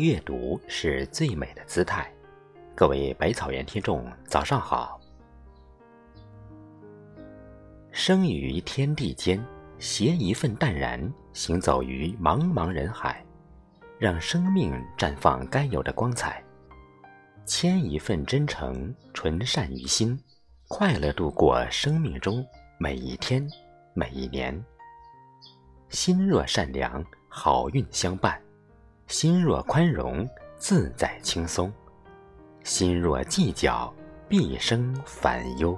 阅读是最美的姿态。各位百草园听众，早上好。生于天地间，携一份淡然，行走于茫茫人海，让生命绽放该有的光彩。牵一份真诚，纯善于心，快乐度过生命中每一天、每一年。心若善良，好运相伴；心若宽容，自在轻松；心若计较，毕生烦忧。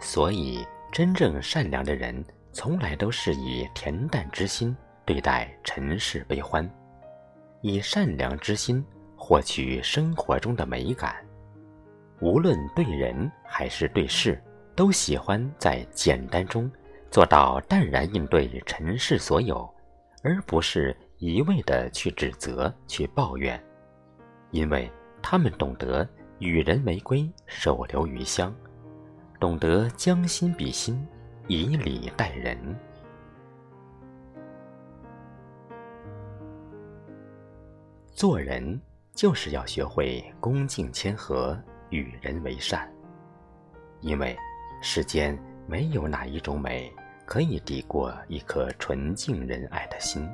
所以，真正善良的人，从来都是以恬淡之心对待尘世悲欢，以善良之心获取生活中的美感。无论对人还是对事，都喜欢在简单中。做到淡然应对尘世所有，而不是一味的去指责、去抱怨，因为他们懂得与人为归，手留余香，懂得将心比心，以礼待人。做人就是要学会恭敬谦和，与人为善，因为世间没有哪一种美。可以抵过一颗纯净仁爱的心，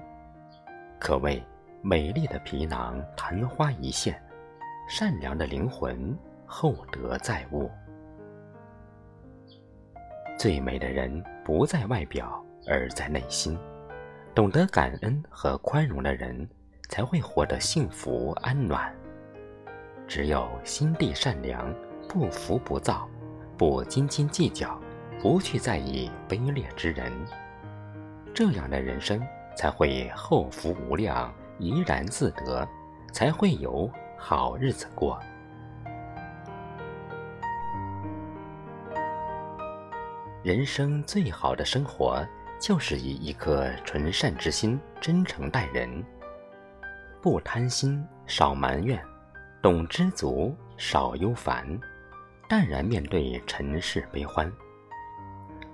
可谓美丽的皮囊昙花一现，善良的灵魂厚德载物。最美的人不在外表，而在内心。懂得感恩和宽容的人，才会活得幸福安暖。只有心地善良，不浮不躁，不斤斤计较。不去在意卑劣之人，这样的人生才会后福无量，怡然自得，才会有好日子过。人生最好的生活，就是以一颗纯善之心，真诚待人，不贪心，少埋怨，懂知足，少忧烦，淡然面对尘世悲欢。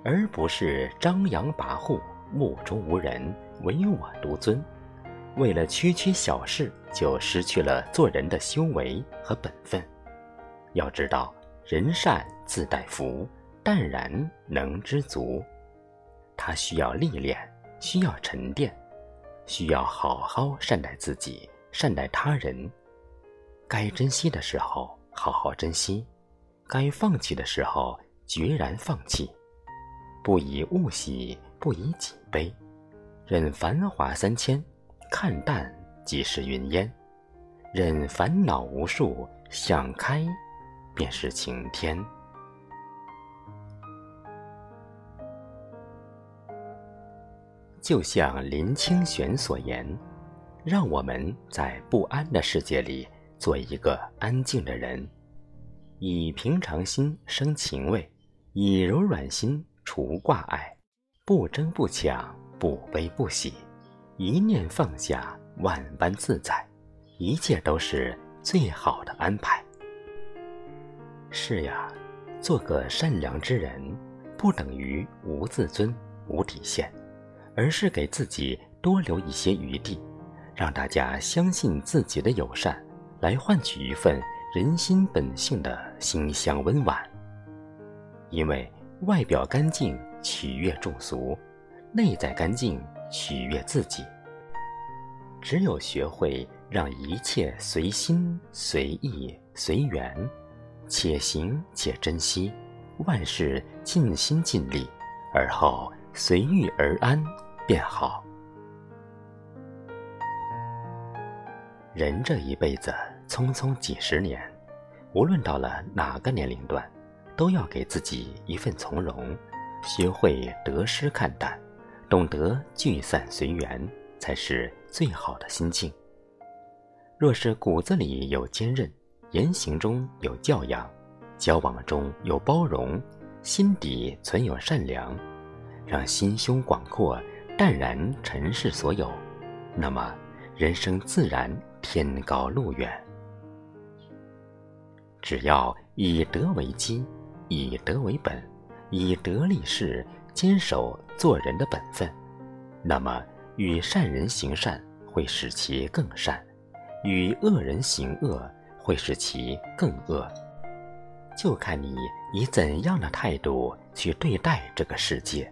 而不是张扬跋扈、目中无人、唯我独尊，为了区区小事就失去了做人的修为和本分。要知道，人善自带福，淡然能知足。他需要历练，需要沉淀，需要好好善待自己，善待他人。该珍惜的时候好好珍惜，该放弃的时候决然放弃。不以物喜，不以己悲，任繁华三千，看淡即是云烟；任烦恼无数，想开便是晴天。就像林清玄所言：“让我们在不安的世界里，做一个安静的人，以平常心生情味，以柔软心。”除挂碍，不争不抢，不悲不喜，一念放下，万般自在，一切都是最好的安排。是呀，做个善良之人，不等于无自尊、无底线，而是给自己多留一些余地，让大家相信自己的友善，来换取一份人心本性的馨香温婉。因为。外表干净，取悦众俗；内在干净，取悦自己。只有学会让一切随心、随意、随缘，且行且珍惜，万事尽心尽力，而后随遇而安，便好。人这一辈子匆匆几十年，无论到了哪个年龄段。都要给自己一份从容，学会得失看淡，懂得聚散随缘，才是最好的心境。若是骨子里有坚韧，言行中有教养，交往中有包容，心底存有善良，让心胸广阔，淡然尘世所有，那么人生自然天高路远。只要以德为基。以德为本，以德立世，坚守做人的本分，那么与善人行善会使其更善，与恶人行恶，会使其更恶。就看你以怎样的态度去对待这个世界，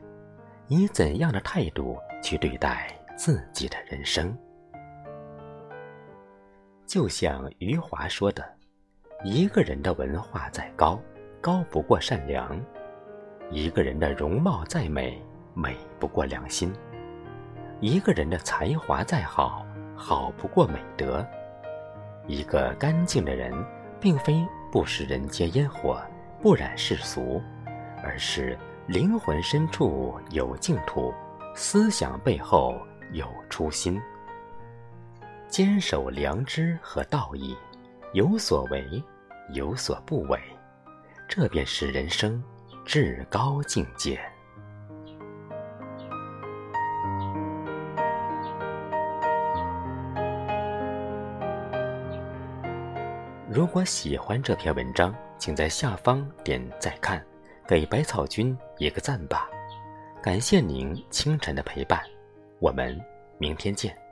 以怎样的态度去对待自己的人生。就像余华说的：“一个人的文化再高，高不过善良；一个人的容貌再美，美不过良心；一个人的才华再好，好不过美德。一个干净的人，并非不食人间烟火，不染世俗，而是灵魂深处有净土，思想背后有初心，坚守良知和道义，有所为，有所不为，这便是人生至高境界。如果喜欢这篇文章，请在下方点再看，给百草君一个赞吧。感谢您清晨的陪伴，我们明天见。